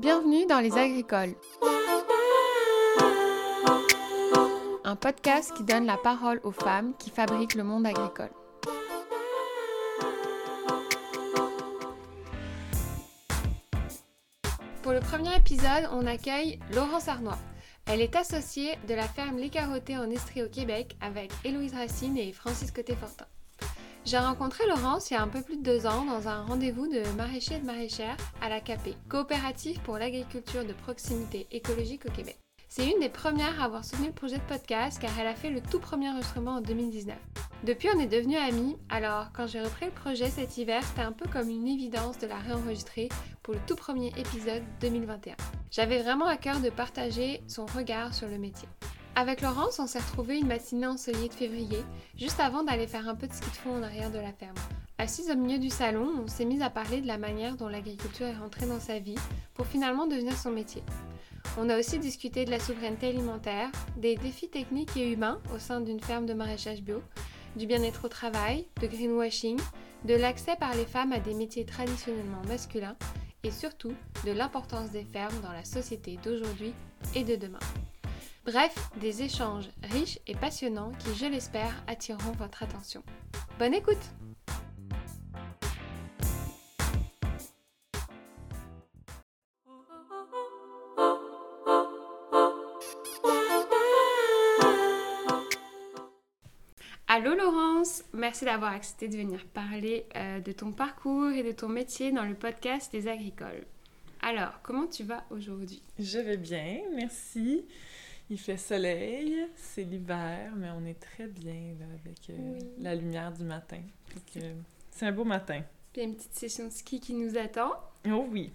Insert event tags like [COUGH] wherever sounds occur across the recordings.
Bienvenue dans Les Agricoles. Un podcast qui donne la parole aux femmes qui fabriquent le monde agricole. Pour le premier épisode, on accueille Laurence Arnois. Elle est associée de la ferme Les Carottés en Estrie au Québec avec Héloïse Racine et Francis Côté-Fortin. J'ai rencontré Laurence il y a un peu plus de deux ans dans un rendez-vous de maraîchers et de maraîchères à la CAPE, coopérative pour l'agriculture de proximité écologique au Québec. C'est une des premières à avoir soutenu le projet de podcast car elle a fait le tout premier enregistrement en 2019. Depuis, on est devenus amis, alors quand j'ai repris le projet cet hiver, c'était un peu comme une évidence de la réenregistrer pour le tout premier épisode 2021. J'avais vraiment à cœur de partager son regard sur le métier. Avec Laurence, on s'est retrouvé une matinée ensoleillée de février, juste avant d'aller faire un peu de ski de fond en arrière de la ferme. Assise au milieu du salon, on s'est mis à parler de la manière dont l'agriculture est rentrée dans sa vie pour finalement devenir son métier. On a aussi discuté de la souveraineté alimentaire, des défis techniques et humains au sein d'une ferme de maraîchage bio, du bien-être au travail, de greenwashing, de l'accès par les femmes à des métiers traditionnellement masculins et surtout de l'importance des fermes dans la société d'aujourd'hui et de demain. Bref, des échanges riches et passionnants qui, je l'espère, attireront votre attention. Bonne écoute Allô Laurence, merci d'avoir accepté de venir parler euh, de ton parcours et de ton métier dans le podcast des agricoles. Alors, comment tu vas aujourd'hui? Je vais bien, merci. Il fait soleil, c'est l'hiver, mais on est très bien avec euh, la lumière du matin. C'est un beau matin. Puis une petite session de ski qui nous attend. Oh oui.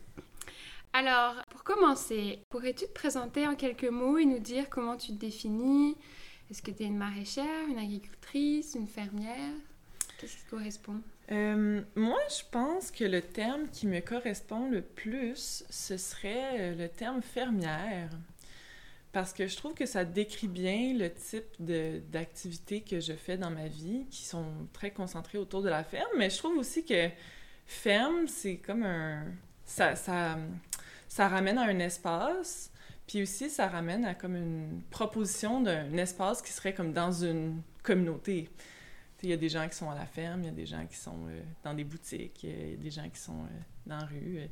Alors, pour commencer, pourrais-tu te présenter en quelques mots et nous dire comment tu te définis? Est-ce que tu es une maraîchère, une agricultrice, une fermière? Qu'est-ce qui correspond? Euh, moi, je pense que le terme qui me correspond le plus, ce serait euh, le terme fermière parce que je trouve que ça décrit bien le type d'activités que je fais dans ma vie, qui sont très concentrées autour de la ferme, mais je trouve aussi que ferme, c'est comme un... Ça, ça, ça ramène à un espace, puis aussi ça ramène à comme une proposition d'un espace qui serait comme dans une communauté. Il y a des gens qui sont à la ferme, il y a des gens qui sont euh, dans des boutiques, il y a des gens qui sont euh, dans la rue, euh,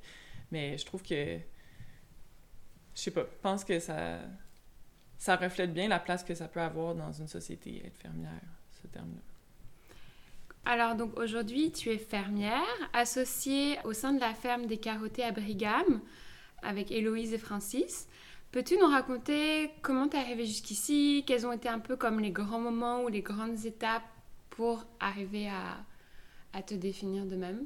mais je trouve que... Je sais pas, je pense que ça ça reflète bien la place que ça peut avoir dans une société, être fermière, ce terme-là. Alors, donc aujourd'hui, tu es fermière, associée au sein de la ferme des carottés à Brigham, avec Héloïse et Francis. Peux-tu nous raconter comment tu es arrivée jusqu'ici? Quels ont été un peu comme les grands moments ou les grandes étapes pour arriver à, à te définir de même?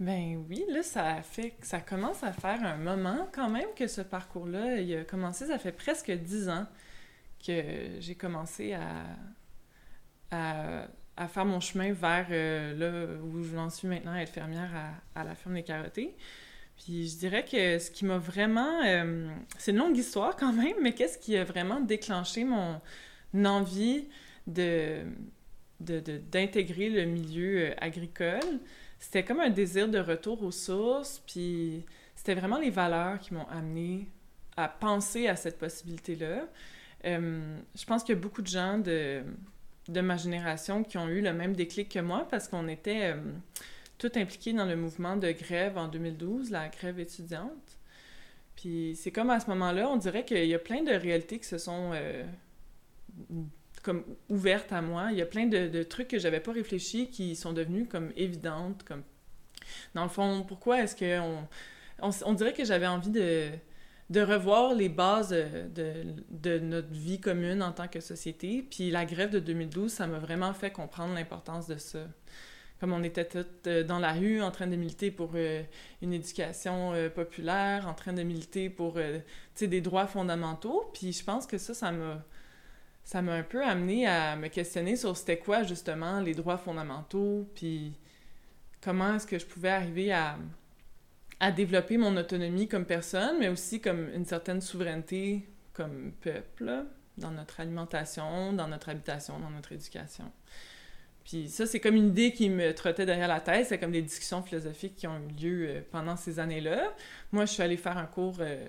Ben oui, là, ça fait ça commence à faire un moment quand même que ce parcours-là, il a commencé, ça fait presque dix ans que j'ai commencé à, à, faire mon chemin vers euh, là où j'en suis maintenant, être fermière à, la ferme des carottés. Puis je dirais que ce qui m'a vraiment... Euh, c'est une longue histoire quand même, mais qu'est-ce qui a vraiment déclenché mon envie de d'intégrer le milieu euh, agricole? C'était comme un désir de retour aux sources, puis c'était vraiment les valeurs qui m'ont amené à penser à cette possibilité-là. Euh, je pense qu'il y a beaucoup de gens de, de ma génération qui ont eu le même déclic que moi parce qu'on était euh, tout impliqués dans le mouvement de grève en 2012, la grève étudiante. Puis c'est comme à ce moment-là, on dirait qu'il y a plein de réalités qui se sont euh, comme ouverte à moi. Il y a plein de, trucs que j'avais pas réfléchi qui sont devenus comme évidentes, comme dans le fond, pourquoi est-ce que on, on, dirait que j'avais envie de, de revoir les bases de, de, notre vie commune en tant que société. Puis la grève de 2012, ça m'a vraiment fait comprendre l'importance de ça. Comme on était toutes euh, dans la rue en train de militer pour euh, une éducation euh, populaire, en train de militer pour des droits fondamentaux. Puis je pense que ça, ça m'a ça m'a un peu amené à me questionner sur c'était quoi justement les droits fondamentaux, puis comment est-ce que je pouvais arriver à, à développer mon autonomie comme personne, mais aussi comme une certaine souveraineté comme peuple, dans notre alimentation, dans notre habitation, dans notre éducation. Puis ça, c'est comme une idée qui me trottait derrière la tête. C'est comme des discussions philosophiques qui ont eu lieu euh, pendant ces années-là. Moi, je suis allée faire un cours euh,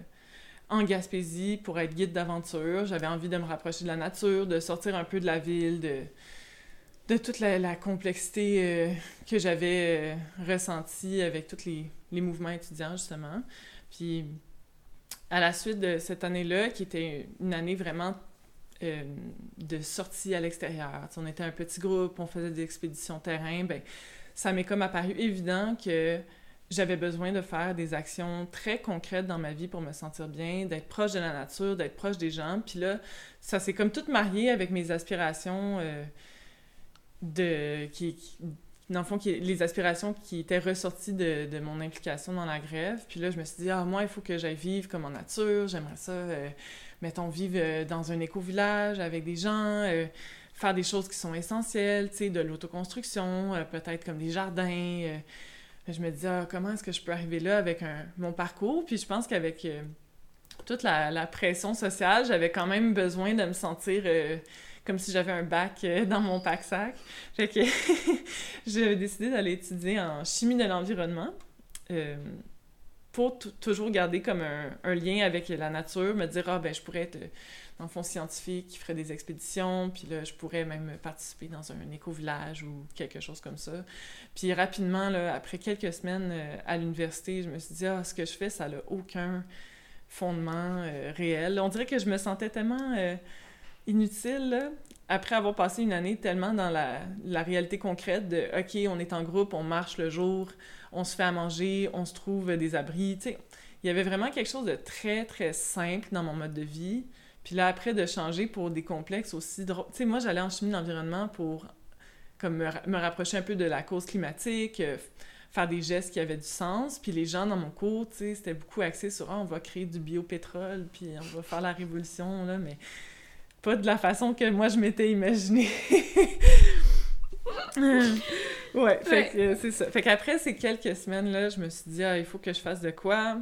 en Gaspésie pour être guide d'aventure. J'avais envie de me rapprocher de la nature, de sortir un peu de la ville, de, toute la, complexité euh, que j'avais ressentie avec tous les, les, mouvements étudiants, justement. Puis à la suite de cette année-là, qui était une année vraiment euh, de sortie à l'extérieur. On était un petit groupe, on faisait des expéditions terrain. Ben, ça m'est comme apparu évident que j'avais besoin de faire des actions très concrètes dans ma vie pour me sentir bien, d'être proche de la nature, d'être proche des gens. Puis là, ça s'est comme tout marié avec mes aspirations euh, de... Qui, dans le fond, qui, les aspirations qui étaient ressorties de, de, mon implication dans la grève. Puis là, je me suis dit, ah, moi, il faut que j'aille vivre comme en nature, j'aimerais ça... Euh, mettons, vivre euh, dans un éco-village avec des gens, faire des choses qui sont essentielles, tu sais, de l'autoconstruction, peut-être comme des jardins. Je me dis, ah, comment est-ce que je peux arriver là avec un, mon parcours? Puis je pense qu'avec toute la, pression sociale, j'avais quand même besoin de me sentir comme si j'avais un bac [LAUGHS] dans mon pack-sac. Fait que [LAUGHS] j'ai décidé d'aller étudier en chimie de l'environnement pour toujours garder comme un, lien avec la nature, me dire, ah ben je pourrais être euh, dans le fond scientifique qui ferait des expéditions, puis là je pourrais même participer dans un éco-village ou quelque chose comme ça. Puis rapidement, là, après quelques semaines euh, à l'université, je me suis dit, ah ce que je fais, ça n'a aucun fondement euh, réel. On dirait que je me sentais tellement inutile, après avoir passé une année tellement dans la réalité concrète de, OK, on est en groupe, on marche le jour, on se fait à manger, on se trouve des abris. Il y avait vraiment quelque chose de très, très simple dans mon mode de vie. Puis là, après, de changer pour des complexes aussi drôles. Moi, j'allais en chimie d'environnement pour comme me, rapprocher un peu de la cause climatique, euh, faire des gestes qui avaient du sens. Puis les gens dans mon cours, tu sais, c'était beaucoup axé sur ah, on va créer du biopétrole, puis on va faire la révolution, là, mais pas de la façon que moi je m'étais imaginé. [LAUGHS] [LAUGHS] ouais, fait que c'est ça. Fait qu'après ces quelques semaines-là, je me suis dit, ah, il faut que je fasse de quoi.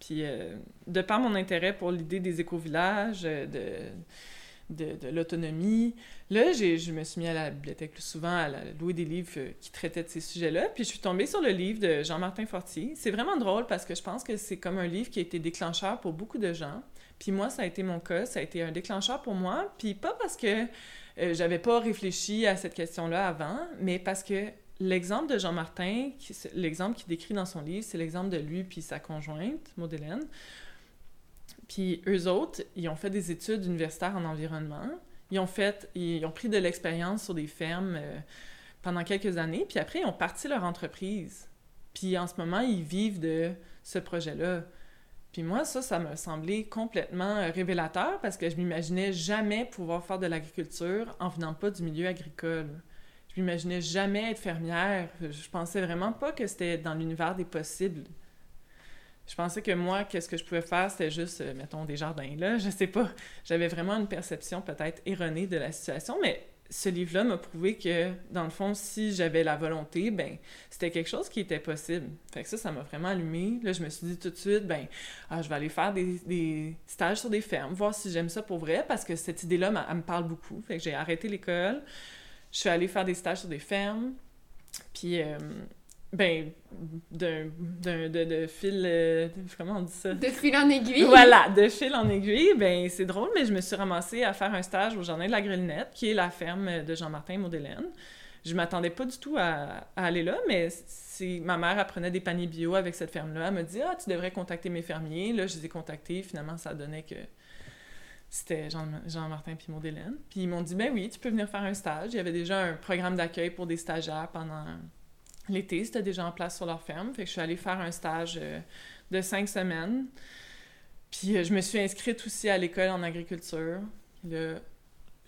Puis, euh, de par mon intérêt pour l'idée des éco-villages, euh, de, de, de l'autonomie, là, je me suis mis à la bibliothèque plus souvent, à louer des livres euh, qui traitaient de ces sujets-là. Puis, je suis tombée sur le livre de Jean-Martin Fortier. C'est vraiment drôle parce que je pense que c'est comme un livre qui a été déclencheur pour beaucoup de gens. Puis moi, ça a été mon cas, ça a été un déclencheur pour moi. Puis pas parce que euh, j'avais pas réfléchi à cette question-là avant, mais parce que l'exemple de Jean-Martin, l'exemple qu'il décrit dans son livre, c'est l'exemple de lui puis sa conjointe, Maud-Hélène. Puis eux autres, ils ont fait des études universitaires en environnement. Ils ont fait, ils ont pris de l'expérience sur des fermes euh, pendant quelques années, puis après, ils ont parti leur entreprise. Puis en ce moment, ils vivent de ce projet-là. Puis moi, ça, ça m'a semblé complètement euh, révélateur parce que je m'imaginais jamais pouvoir faire de l'agriculture en venant pas du milieu agricole. Je m'imaginais jamais être fermière. Je pensais vraiment pas que c'était dans l'univers des possibles. Je pensais que moi, qu'est-ce que je pouvais faire, c'était juste, euh, mettons, des jardins, là. [LAUGHS] Je sais pas. J'avais vraiment une perception peut-être erronée de la situation, mais ce livre-là m'a prouvé que, dans le fond, si j'avais la volonté, ben c'était quelque chose qui était possible. Fait que ça, ça m'a vraiment allumé. Là, je me suis dit tout de suite, ben ah, je vais aller faire des, stages sur des fermes, voir si j'aime ça pour vrai, parce que cette idée-là, elle me parle beaucoup. Fait que j'ai arrêté l'école, je suis allée faire des stages sur des fermes, puis... Euh, ben, d'un, de, de, fil... Euh, comment on dit ça? De fil en aiguille? Voilà, de fil en aiguille. Ben, c'est drôle, mais je me suis ramassée à faire un stage au Jardin de la Grelinette, qui est la ferme de Jean-Martin Maudelaine. Je m'attendais pas du tout à, aller là, mais c'est, ma mère apprenait des paniers bio avec cette ferme-là. Elle m'a dit « Ah, tu devrais contacter mes fermiers. » Là, je les ai contactés. Finalement, ça donnait que c'était Jean, Jean-Martin puis Maudelaine. Puis ils m'ont dit « Ben oui, tu peux venir faire un stage. » Il y avait déjà un programme d'accueil pour des stagiaires pendant L'été, c'était déjà en place sur leur ferme. Fait que je suis allée faire un stage euh, de cinq semaines. Puis euh, je me suis inscrite aussi à l'école en agriculture. Je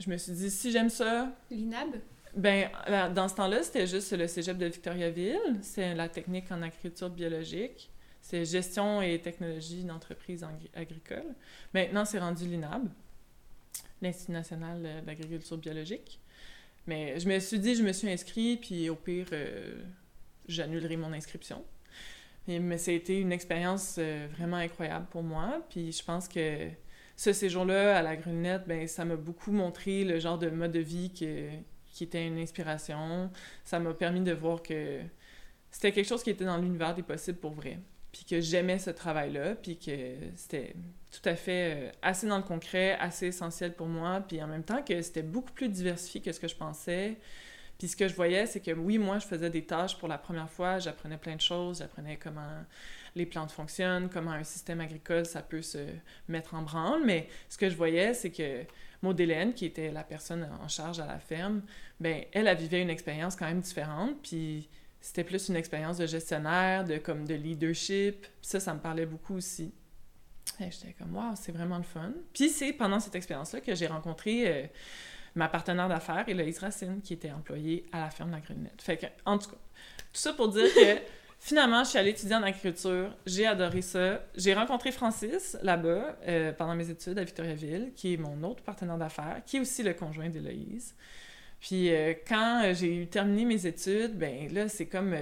me suis dit, si j'aime ça... L'INAB? Ben, dans ce temps-là, c'était juste le cégep de Victoriaville. C'est la technique en agriculture biologique. C'est gestion et technologie d'entreprise agricole. Maintenant, c'est rendu l'INAB, l'Institut national d'agriculture biologique. Mais je me suis dit, je me suis inscrite, puis au pire, euh, j'annulerai mon inscription. mais ça a été une expérience euh, vraiment incroyable pour moi. Puis je pense que ce séjour-là à la Grunette, ben ça m'a beaucoup montré le genre de mode de vie qui était une inspiration. Ça m'a permis de voir que c'était quelque chose qui était dans l'univers des possibles pour vrai. Puis que j'aimais ce travail-là, puis que c'était tout à fait euh, assez dans le concret, assez essentiel pour moi, puis en même temps que c'était beaucoup plus diversifié que ce que je pensais. Puis ce que je voyais, c'est que oui, moi, je faisais des tâches pour la première fois, j'apprenais plein de choses, j'apprenais comment les plantes fonctionnent, comment un système agricole, ça peut se mettre en branle, mais ce que je voyais, c'est que Maud Hélène, qui était la personne en charge à la ferme, ben elle, a vivait une expérience quand même différente, puis c'était plus une expérience de gestionnaire, de comme de leadership, ça, ça me parlait beaucoup aussi. J'étais comme, waouh, c'est vraiment le fun. Puis c'est pendant cette expérience-là que j'ai rencontré euh, ma partenaire d'affaires, Héloïse Racine, qui était employée à la ferme de la Grunette. Fait que, en tout cas, tout ça pour dire que [LAUGHS] finalement, je suis allée étudier en agriculture. J'ai adoré ça. J'ai rencontré Francis là-bas euh, pendant mes études à Victoriaville, qui est mon autre partenaire d'affaires, qui est aussi le conjoint d'Héloïse. Puis euh, quand j'ai terminé mes études, ben là, c'est comme...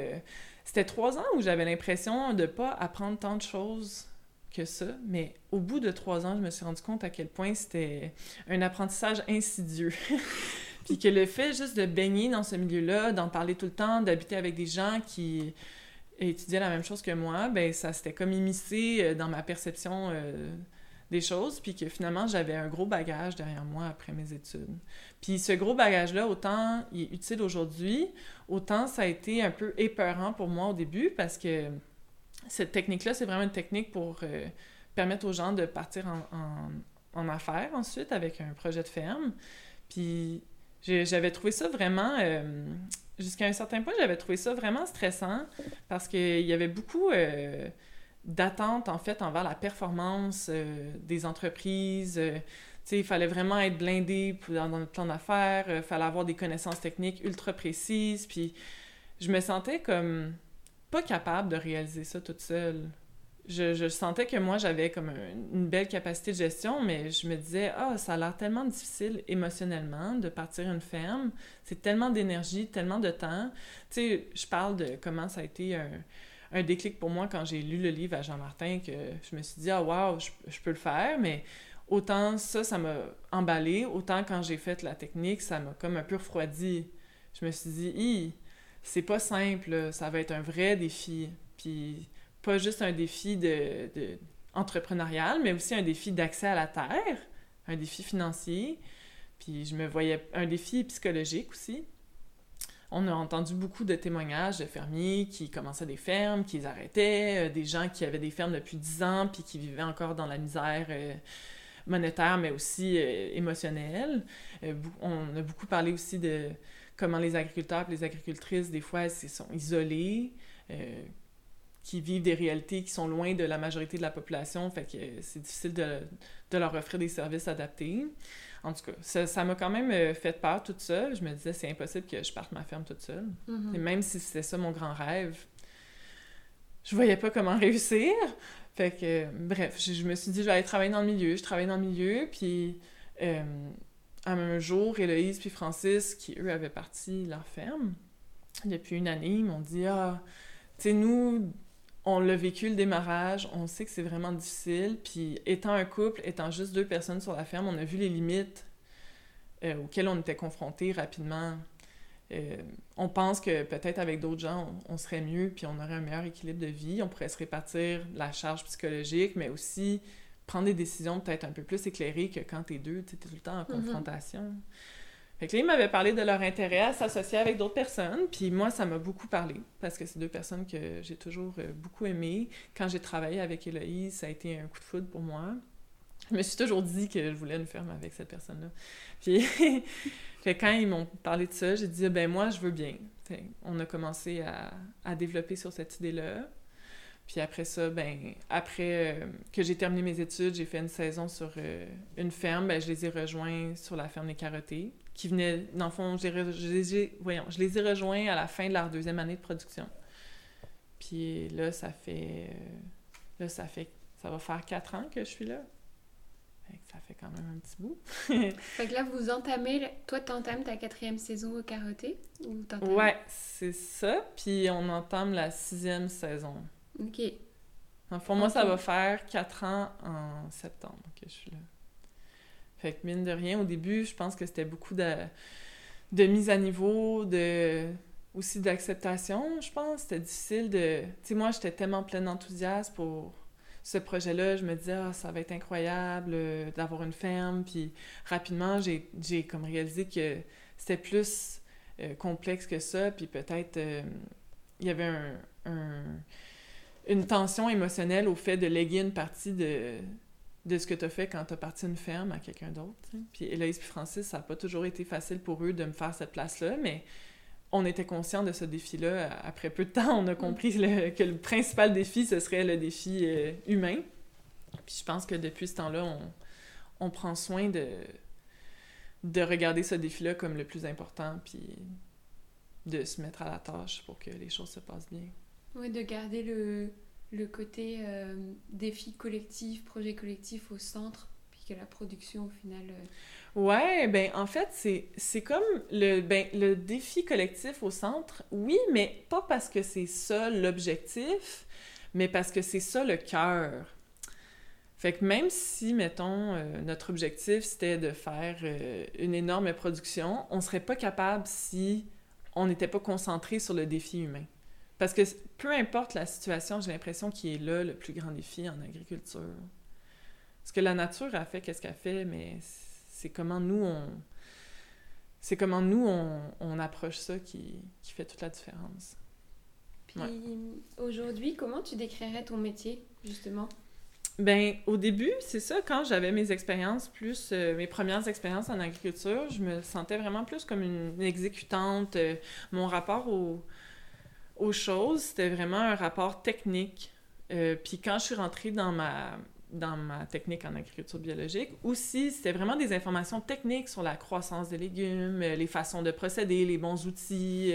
C'était trois ans où j'avais l'impression de pas apprendre tant de choses ça, mais au bout de trois ans, je me suis rendu compte à quel point c'était un apprentissage insidieux. [LAUGHS] Puis que le fait juste de baigner dans ce milieu-là, d'en parler tout le temps, d'habiter avec des gens qui étudiaient la même chose que moi, ben ça s'était comme immiscé euh, dans ma perception euh, des choses, puis que finalement, j'avais un gros bagage derrière moi après mes études. Puis ce gros bagage-là, autant il est utile aujourd'hui, autant ça a été un peu épeurant pour moi au début, parce que cette technique-là, c'est vraiment une technique pour euh, permettre aux gens de partir en, affaires ensuite avec un projet de ferme. Puis j'avais trouvé ça vraiment, euh, jusqu'à un certain point, j'avais trouvé ça vraiment stressant parce qu'il y avait beaucoup euh, d'attentes en fait envers la performance des entreprises. il fallait vraiment être blindé dans, dans notre plan d'affaires, il fallait avoir des connaissances techniques ultra précises. Puis je me sentais comme pas capable de réaliser ça toute seule. Je, je sentais que moi, j'avais comme une belle capacité de gestion, mais je me disais, ah, ça a l'air tellement difficile émotionnellement de partir une ferme. C'est tellement d'énergie, tellement de temps. Tu sais, je parle de comment ça a été un, un déclic pour moi quand j'ai lu le livre à Jean-Martin, que je me suis dit, ah, waouh, je, je, peux le faire, mais autant ça, ça m'a emballé, autant quand j'ai fait la technique, ça m'a comme un peu refroidi. Je me suis dit, c'est pas simple, ça va être un vrai défi. Puis pas juste un défi de, entrepreneurial, mais aussi un défi d'accès à la terre, un défi financier. Puis je me voyais un défi psychologique aussi. On a entendu beaucoup de témoignages de fermiers qui commençaient des fermes, qui les arrêtaient, euh, des gens qui avaient des fermes depuis 10 ans puis qui vivaient encore dans la misère euh, monétaire, mais aussi euh, émotionnelle. on a beaucoup parlé aussi de comment les agriculteurs et les agricultrices, des fois, sont isolés, euh, qui vivent des réalités qui sont loin de la majorité de la population, fait que c'est difficile de, de, leur offrir des services adaptés. En tout cas, ça m'a quand même euh, fait peur tout ça. Je me disais, c'est impossible que je parte ma ferme toute seule. Mm-hmm. Et même si c'était ça mon grand rêve, je voyais pas comment [LAUGHS] réussir. Fait que, bref, je, me suis dit, je vais aller travailler dans le milieu. Je travaille dans le milieu, puis euh, un jour, Héloïse puis Francis, qui eux avaient parti leur ferme depuis une année, m'ont dit Ah, tu sais, nous, on l'a vécu le démarrage, on sait que c'est vraiment difficile, puis étant un couple, étant juste deux personnes sur la ferme, on a vu les limites euh, auxquelles on était confrontés rapidement. Euh, on pense que peut-être avec d'autres gens, on, serait mieux, puis on aurait un meilleur équilibre de vie, on pourrait se répartir la charge psychologique, mais aussi prendre des décisions peut-être un peu plus éclairées que quand t'es deux, t'es tout le temps en mhm. confrontation. Fait que là, ils m'avaient parlé de leur intérêt à s'associer avec d'autres personnes, puis moi, ça m'a beaucoup parlé, parce que c'est deux personnes que j'ai toujours euh, beaucoup aimées. Quand j'ai travaillé avec Héloïse, ça a été un coup de foudre pour moi. Je me suis toujours dit que je voulais une ferme avec cette personne-là. [LAUGHS] Puis, fait, quand ils m'ont parlé de ça, j'ai dit, ben moi, je veux bien. on a commencé à, à développer sur cette idée-là. Puis après ça, ben après euh, que j'ai terminé mes études, j'ai fait une saison sur euh, une ferme. Ben, je les ai rejoints sur la ferme des Carottés, qui venait, dans le fond, je les, voyons, je les ai rejoints à la fin de leur deuxième année de production. Puis là, ça fait, euh, là, ça fait, ça va faire quatre ans que je suis là. ça fait quand même un petit bout. [LAUGHS] fait que là, vous entamez, toi, tu entames ta quatrième saison au Carotté? Ou ouais, c'est ça. Puis on entame la sixième saison. OK. Pour moi, ça va faire quatre ans en septembre que je suis là. Fait que mine de rien, au début, je pense que c'était beaucoup de... de mise à niveau, de aussi d'acceptation, je pense. C'était difficile de... Tu sais, moi, j'étais tellement pleine d'enthousiasme pour ce projet-là. Je me disais, ah, ça va être incroyable euh, d'avoir une ferme. Puis rapidement, j'ai comme réalisé que c'était plus euh, complexe que ça. Puis peut-être, euh, il y avait un, une tension émotionnelle au fait de léguer une partie de, de ce que tu as fait quand tu as parti une ferme à quelqu'un d'autre. Puis Héloïse et Francis, ça n'a pas toujours été facile pour eux de me faire cette place-là, mais on était conscient de ce défi-là. Après peu de temps, on a compris que le principal défi, ce serait le défi euh, humain. Puis je pense que depuis ce temps-là, on, on, prend soin de, de regarder ce défi-là comme le plus important, puis de se mettre à la tâche pour que les choses se passent bien. Oui, de garder le, le côté euh, défi collectif, projet collectif au centre, puis que la production, au final... Euh, Ouais, ben en fait, c'est comme le, ben, le défi collectif au centre, oui, mais pas parce que c'est ça l'objectif, mais parce que c'est ça le cœur. Fait que même si, mettons, euh, notre objectif c'était de faire euh, une énorme production, on serait pas capable si on n'était pas concentré sur le défi humain. Parce que peu importe la situation, j'ai l'impression qu'il est là le plus grand défi en agriculture. Parce que la nature a fait qu'est-ce qu'elle fait, mais c'est comment nous on c'est comment nous on, approche ça qui, fait toute la différence. Puis aujourd'hui, comment tu décrirais ton métier justement? Ben, au début, c'est ça, quand j'avais mes expériences plus, euh, mes premières expériences en agriculture, je me sentais vraiment plus comme une, exécutante. Euh, mon rapport aux choses, c'était vraiment un rapport technique. Euh, puis quand je suis rentrée dans ma, dans ma technique en agriculture biologique. Aussi, c'était vraiment des informations techniques sur la croissance des légumes, euh, les façons de procéder, les bons outils,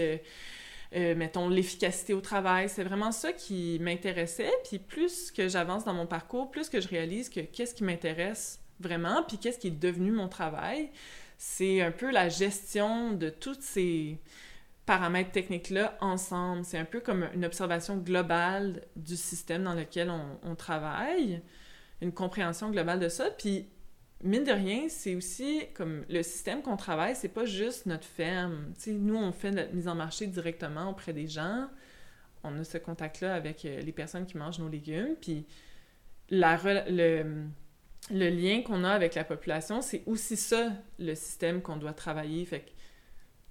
euh, mettons l'efficacité au travail. C'est vraiment ça qui m'intéressait. Puis plus que j'avance dans mon parcours, plus que je réalise que qu'est-ce qui m'intéresse vraiment, puis qu'est-ce qui est devenu mon travail, c'est un peu la gestion de toutes ces paramètres techniques-là ensemble. C'est un peu comme une observation globale du système dans lequel on, travaille une compréhension globale de ça. Puis, mine de rien, c'est aussi comme le système qu'on travaille, c'est pas juste notre ferme. sais, nous, on fait notre mise en marché directement auprès des gens. On a ce contact-là avec euh, les personnes qui mangent nos légumes. Puis, la, le, lien qu'on a avec la population, c'est aussi ça, le système qu'on doit travailler. Fait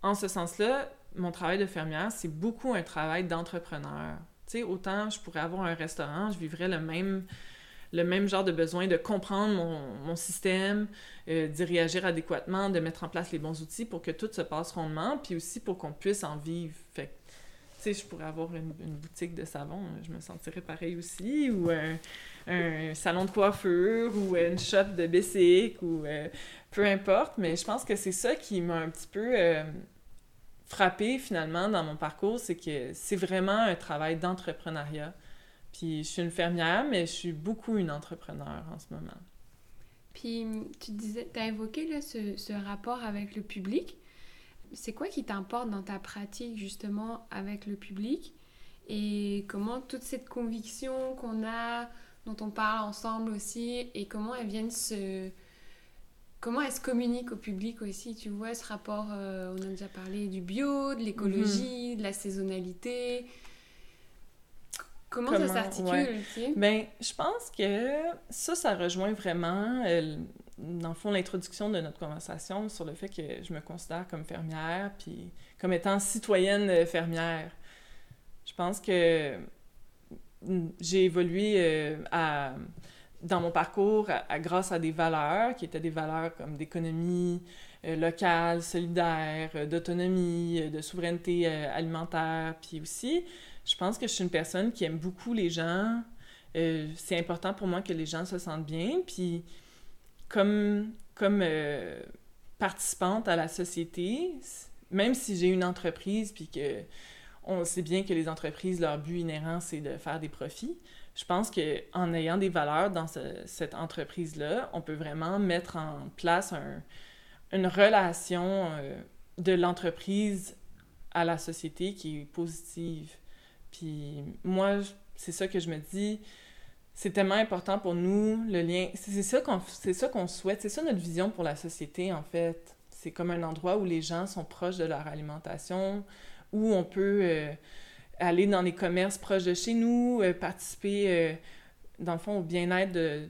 en ce sens-là, mon travail de fermière, c'est beaucoup un travail d'entrepreneur. Tu autant je pourrais avoir un restaurant, je vivrais le même le genre de besoin de comprendre mon, système, euh, d'y réagir adéquatement, de mettre en place les bons outils pour que tout se passe rondement, puis aussi pour qu'on puisse en vivre. Fait je pourrais avoir une, boutique de savon, je me sentirais pareil aussi, ou un, salon de coiffure, ou une shop de bicycle, ou euh, peu importe, mais je pense que c'est ça qui m'a un petit peu euh, frappé finalement dans mon parcours, c'est que c'est vraiment un travail d'entrepreneuriat. Puis je suis une fermière, mais je suis beaucoup une entrepreneur en ce moment. Puis tu disais, tu as évoqué là, ce, ce, rapport avec le public. C'est quoi qui t'importe dans ta pratique justement avec le public? Et comment toute cette conviction qu'on a, dont on parle ensemble aussi, et comment elles viennent se... Comment elles se communiquent au public aussi, tu vois, ce rapport, euh, on a déjà parlé du bio, de l'écologie, mm-hmm. de la saisonnalité, Comment, ça s'articule, Ben, je pense que ça, ça rejoint vraiment, euh, dans le fond, l'introduction de notre conversation sur le fait que je me considère comme fermière, puis comme étant citoyenne euh, fermière. Je pense que mm, j'ai évolué euh, à, dans mon parcours grâce à des valeurs qui étaient des valeurs comme d'économie locale, solidaire, d'autonomie, de souveraineté alimentaire, puis aussi je pense que je suis une personne qui aime beaucoup les gens. Euh, c'est important pour moi que les gens se sentent bien. Puis, comme, comme euh, participante à la société, même si j'ai une entreprise, puis que on sait bien que les entreprises, leur but inhérent, c'est de faire des profits, je pense qu'en ayant des valeurs dans cette entreprise-là, on peut vraiment mettre en place une relation euh, de l'entreprise à la société qui est positive. Puis moi, c'est ça que je me dis. C'est tellement important pour nous, le lien. C'est ça qu'on qu'on souhaite. C'est ça notre vision pour la société, en fait. c'est comme un endroit où les gens sont proches de leur alimentation, où on peut euh, aller dans les commerces proches de chez nous, euh, participer, dans le fond, au bien-être de,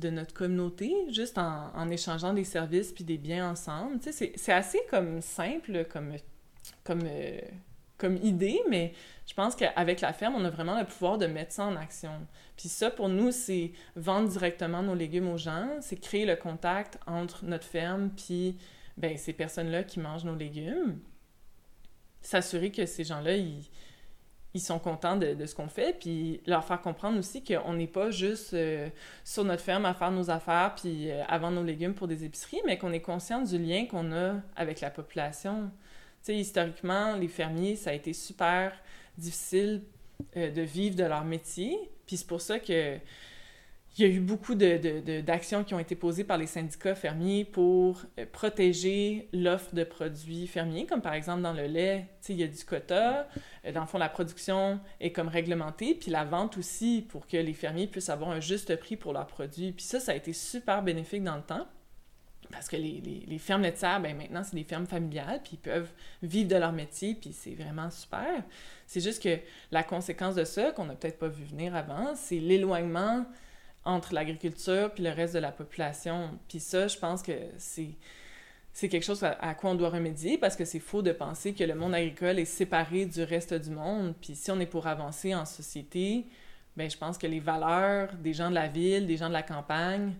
de, notre communauté, juste en, échangeant des services puis des biens ensemble. Tu sais, c'est assez comme simple, comme, comme, comme idée, mais je pense qu'avec la ferme, on a vraiment le pouvoir de mettre ça en action. Puis ça, pour nous, c'est vendre directement nos légumes aux gens, c'est créer le contact entre notre ferme puis ben, ces personnes-là qui mangent nos légumes. S'assurer que ces gens-là, ils, ils, sont contents de, ce qu'on fait, puis leur faire comprendre aussi qu'on n'est pas juste euh, sur notre ferme à faire nos affaires puis euh, à vendre nos légumes pour des épiceries, mais qu'on est conscient du lien qu'on a avec la population. Tu sais, historiquement, les fermiers, ça a été super difficile euh, de vivre de leur métier. Puis c'est pour ça que il y a eu beaucoup d'actions qui ont été posées par les syndicats fermiers pour euh, protéger l'offre de produits fermiers, comme par exemple dans le lait, il y a du quota, euh, dans le fond, la production est comme réglementée, puis la vente aussi, pour que les fermiers puissent avoir un juste prix pour leurs produits. Puis ça, ça a été super bénéfique dans le temps. Parce que les, les, les fermes laitières, ben maintenant, c'est des fermes familiales, puis ils peuvent vivre de leur métier, puis c'est vraiment super. C'est juste que la conséquence de ça, qu'on n'a peut-être pas vu venir avant, c'est l'éloignement entre l'agriculture puis le reste de la population. Puis ça, je pense que c'est c'est quelque chose à, quoi on doit remédier parce que c'est faux de penser que le monde agricole est séparé du reste du monde. Puis si on est pour avancer en société, ben je pense que les valeurs des gens de la ville, des gens de la campagne,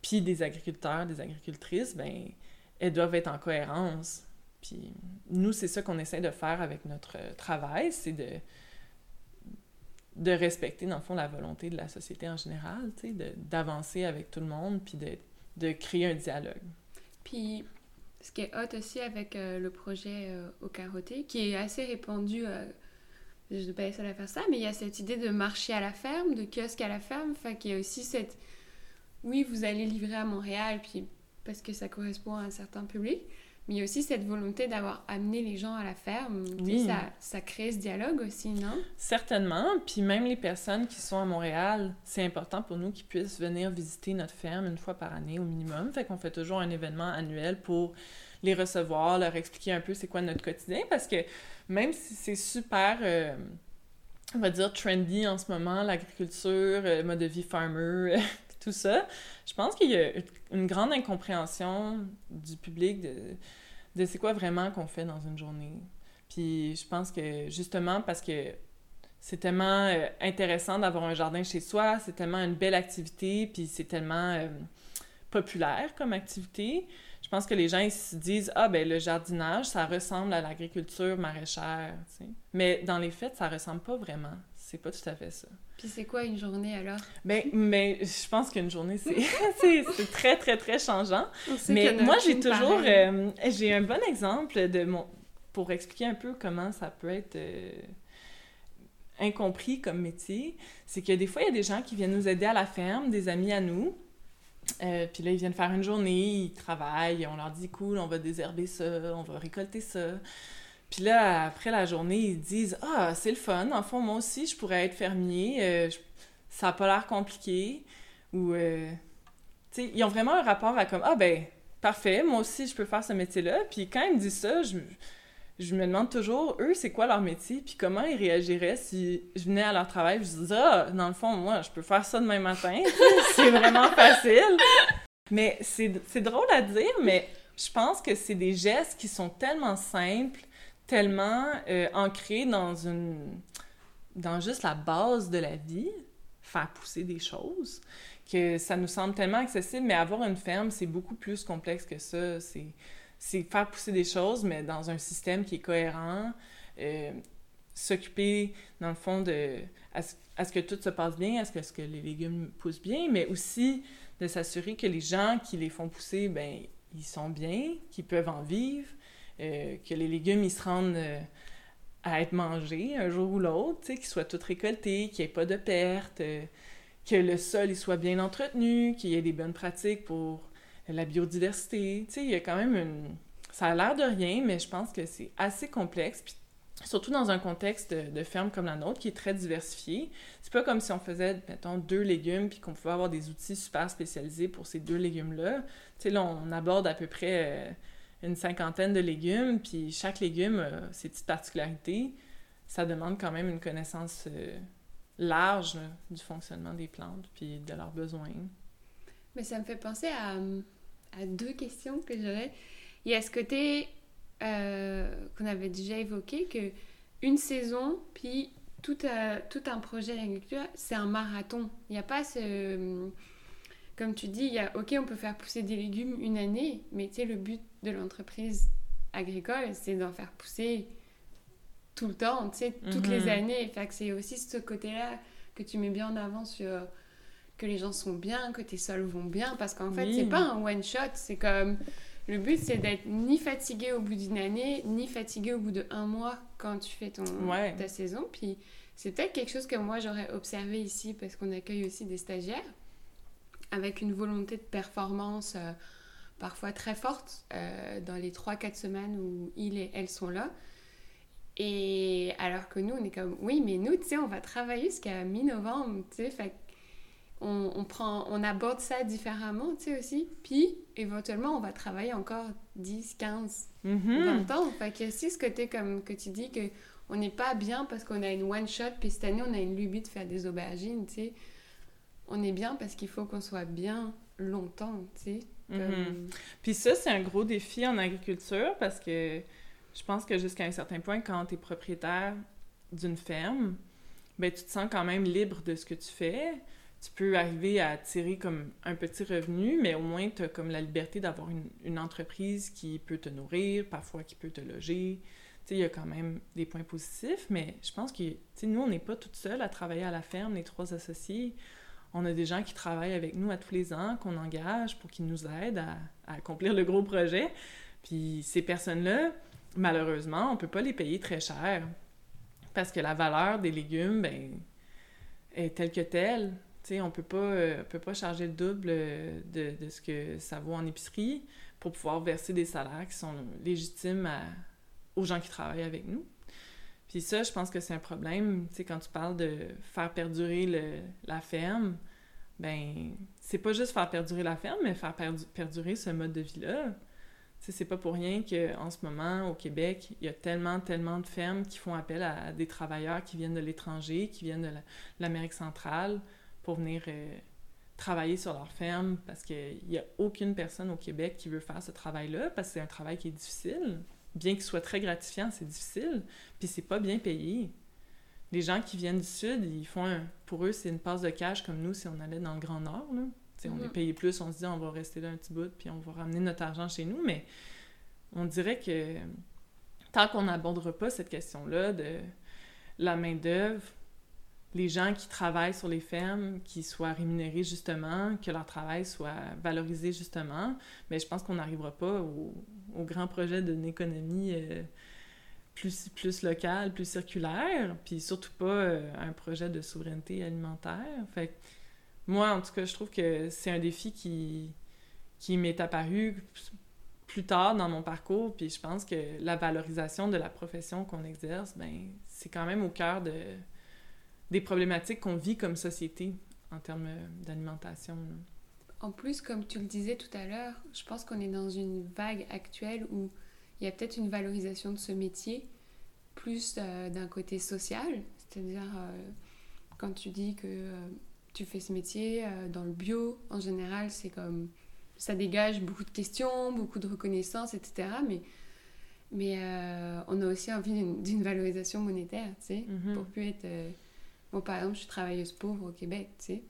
puis des agriculteurs, des agricultrices, ben elles doivent être en cohérence. Puis nous, c'est ça qu'on essaie de faire avec notre travail, c'est de, de respecter, dans le fond, la volonté de la société en général, d'avancer avec tout le monde, puis de, de, créer un dialogue. Puis, ce qui est hot aussi avec euh, le projet euh, au carotté, qui est assez répandu, euh, je ne suis pas seule à faire ça, mais il y a cette idée de marché à la ferme, de kiosque à la ferme, fait qu'il y a aussi cette oui, vous allez livrer à Montréal, puis parce que ça correspond à un certain public, mais il y a aussi cette volonté d'avoir amené les gens à la ferme. Oui. Ça, ça crée ce dialogue aussi, non? Certainement. Puis même les personnes qui sont à Montréal, c'est important pour nous qu'ils puissent venir visiter notre ferme une fois par année au minimum. Fait qu'on fait toujours un événement annuel pour les recevoir, leur expliquer un peu c'est quoi notre quotidien. Parce que même si c'est super... Euh, on va dire trendy en ce moment, l'agriculture, le mode de vie farmer, [LAUGHS] tout ça. Je pense qu'il y a une grande incompréhension du public de, de c'est quoi vraiment qu'on fait dans une journée. Puis je pense que justement parce que c'est tellement euh, intéressant d'avoir un jardin chez soi, c'est tellement une belle activité, puis c'est tellement euh, populaire comme activité. Je pense que les gens se disent ah ben le jardinage ça ressemble à l'agriculture maraîchère, mais dans les faits ça ressemble pas vraiment. C'est pas tout à fait ça. Puis c'est quoi une journée alors? Ben, mais je pense qu'une journée, c'est [LAUGHS] très, très, très changeant. Mais moi, j'ai toujours... Euh, j'ai un bon exemple de mon... pour expliquer un peu comment ça peut être euh, incompris comme métier. C'est que des fois, il y a des gens qui viennent nous aider à la ferme, des amis à nous. Euh, puis là, ils viennent faire une journée, ils travaillent, on leur dit cool, on va désherber ça, on va récolter ça. Puis là, après la journée, ils disent Ah, c'est le fun. En fond, moi aussi, je pourrais être fermier. Euh, ça n'a pas l'air compliqué. Ou, euh, tu sais, ils ont vraiment un rapport à comme Ah, ben, parfait, moi aussi, je peux faire ce métier-là. Puis quand ils me disent ça, je, je me demande toujours, eux, c'est quoi leur métier? Puis comment ils réagiraient si je venais à leur travail je disais Ah, dans le fond, moi, je peux faire ça demain matin. [LAUGHS] c'est vraiment facile. Mais c'est drôle à dire, mais je pense que c'est des gestes qui sont tellement simples tellement euh, ancré dans une dans juste la base de la vie, faire pousser des choses, que ça nous semble tellement accessible, mais avoir une ferme, c'est beaucoup plus complexe que ça. C'est faire pousser des choses, mais dans un système qui est cohérent, euh, s'occuper, dans le fond, de à ce, que tout se passe bien, à ce que, ce que les légumes poussent bien, mais aussi de s'assurer que les gens qui les font pousser, ben ils sont bien, qu'ils peuvent en vivre, euh, que les légumes, ils se rendent euh, à être mangés un jour ou l'autre, qu'ils soient tous récoltés, qu'il n'y ait pas de pertes, euh, que le sol il soit bien entretenu, qu'il y ait des bonnes pratiques pour la biodiversité. Il y a quand même une... Ça a l'air de rien, mais je pense que c'est assez complexe. Puis surtout dans un contexte de, ferme comme la nôtre qui est très diversifié. C'est pas comme si on faisait, mettons, deux légumes puis qu'on pouvait avoir des outils super spécialisés pour ces deux légumes-là. Tu sais, là, on aborde à peu près une cinquantaine de légumes, puis chaque légume a ses petites particularités. Ça demande quand même une connaissance euh, large du fonctionnement des plantes, puis de leurs besoins. Mais ça me fait penser à, à deux questions que j'aurais. Il y a ce côté euh, qu'on avait déjà évoqué, que une saison, puis tout, tout un projet d'agriculture, c'est un marathon. Il n'y a pas ce... Comme tu dis, il y a, ok, on peut faire pousser des légumes une année, mais tu sais, le but de l'entreprise agricole, c'est d'en faire pousser tout le temps, tu sais, toutes les mhm. années. Fait que c'est aussi ce côté-là que tu mets bien en avant sur que les gens sont bien, que tes sols vont bien, parce qu'en fait, c'est pas un one-shot, c'est comme... Le but, c'est d'être ni fatigué au bout d'une année, ni fatigué au bout de un mois quand tu fais ton, ta saison. Puis c'est peut-être quelque chose que moi, j'aurais observé ici, parce qu'on accueille aussi des stagiaires, avec une volonté de performance euh, parfois très forte euh, dans les 3-4 semaines où ils et elles sont là. Et alors que nous, on est comme, oui, mais nous, tu sais, on va travailler jusqu'à mi-novembre, tu sais, fait on, prend, on aborde ça différemment, tu sais, aussi. Puis, éventuellement, on va travailler encore 10, 15, 20 ans. Fait que si ce côté comme que tu dis que on n'est pas bien parce qu'on a une one-shot, puis cette année, on a une lubie de faire des aubergines, tu sais. On est bien parce qu'il faut qu'on soit bien longtemps, tu sais. Mhm. Puis ça, c'est un gros défi en agriculture parce que je pense que jusqu'à un certain point, quand tu es propriétaire d'une ferme, ben, tu te sens quand même libre de ce que tu fais. Tu peux arriver à tirer comme un petit revenu, mais au moins tu as comme la liberté d'avoir une, entreprise qui peut te nourrir, parfois qui peut te loger. Il y a quand même des points positifs, mais je pense que, nous, on n'est pas toutes seules à travailler à la ferme, les trois associés. On a des gens qui travaillent avec nous à tous les ans, qu'on engage pour qu'ils nous aident à, accomplir le gros projet. Puis ces personnes-là, malheureusement, on peut pas les payer très cher parce que la valeur des légumes, ben, est telle que telle. on euh, peut pas charger le double de, de, ce que ça vaut en épicerie pour pouvoir verser des salaires qui sont légitimes aux gens qui travaillent avec nous. Puis ça, je pense que c'est un problème. Tu sais, quand tu parles de faire perdurer le, la ferme, ben c'est pas juste faire perdurer la ferme, mais faire perdurer ce mode de vie-là c'est pas pour rien qu'en ce moment, au Québec, il y a tellement, tellement de fermes qui font appel à des travailleurs qui viennent de l'étranger, qui viennent de l'Amérique centrale pour venir euh, travailler sur leur ferme parce qu'il n'y a aucune personne au Québec qui veut faire ce travail-là parce que c'est un travail qui est difficile. Bien qu'il soit très gratifiant, c'est difficile. Puis c'est pas bien payé. Les gens qui viennent du Sud, ils font un... Pour eux, c'est une passe de cash comme nous si on allait dans le Grand Nord. Là. On est mhm. payé plus, on se dit on va rester là un petit bout, puis on va ramener notre argent chez nous, mais on dirait que tant qu'on n'abordera pas cette question-là de la main-d'œuvre, les gens qui travaillent sur les fermes, qui soient rémunérés justement, que leur travail soit valorisé justement, mais je pense qu'on n'arrivera pas au, grand projet d'une économie euh, plus, plus locale, plus circulaire, puis surtout pas euh, un projet de souveraineté alimentaire. Fait moi, en tout cas, je trouve que c'est un défi qui, qui m'est apparu plus tard dans mon parcours, puis je pense que la valorisation de la profession qu'on exerce, ben c'est quand même au cœur de, des problématiques qu'on vit comme société en termes d'alimentation. En plus, comme tu le disais tout à l'heure, je pense qu'on est dans une vague actuelle où il y a peut-être une valorisation de ce métier plus euh, d'un côté social, c'est-à-dire euh, quand tu dis que euh, tu fais ce métier euh, dans le bio, en général, c'est comme ça dégage beaucoup de questions, beaucoup de reconnaissance, etc. Mais, mais euh, on a aussi envie d'une valorisation monétaire, tu sais, mhm. pour plus être... Bon, par exemple, je suis travailleuse pauvre au Québec, tu sais,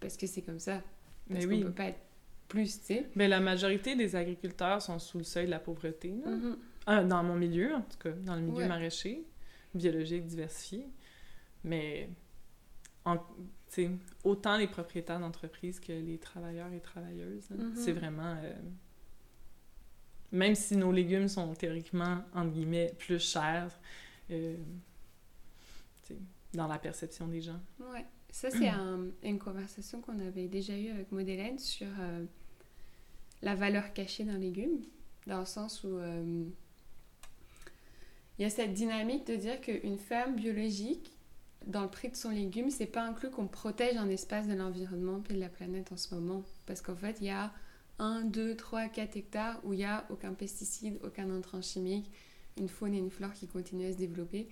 parce que c'est comme ça. Parce qu'on peut pas être plus, tu sais. Mais la majorité des agriculteurs sont sous le seuil de la pauvreté, mhm. ah, dans mon milieu, en tout cas, dans le milieu maraîcher, biologique, diversifié. Mais en, autant les propriétaires d'entreprise que les travailleurs et travailleuses. Mm-hmm. C'est vraiment... Euh, même si nos légumes sont théoriquement, entre guillemets, plus chers, euh, dans la perception des gens. Ouais. Ça, c'est [CLEARS THROAT] une conversation qu'on avait déjà eue avec Modélène sur euh, la valeur cachée d'un légume, dans le sens où il y a cette dynamique de dire qu'une ferme biologique dans le prix de son légume, c'est pas inclus qu'on protège un espace de l'environnement et de la planète en ce moment. Parce qu'en fait, il y a 1, 2, 3, 4 hectares où il n'y a aucun pesticide, aucun intrant chimique, une faune et une flore qui continuent à se développer.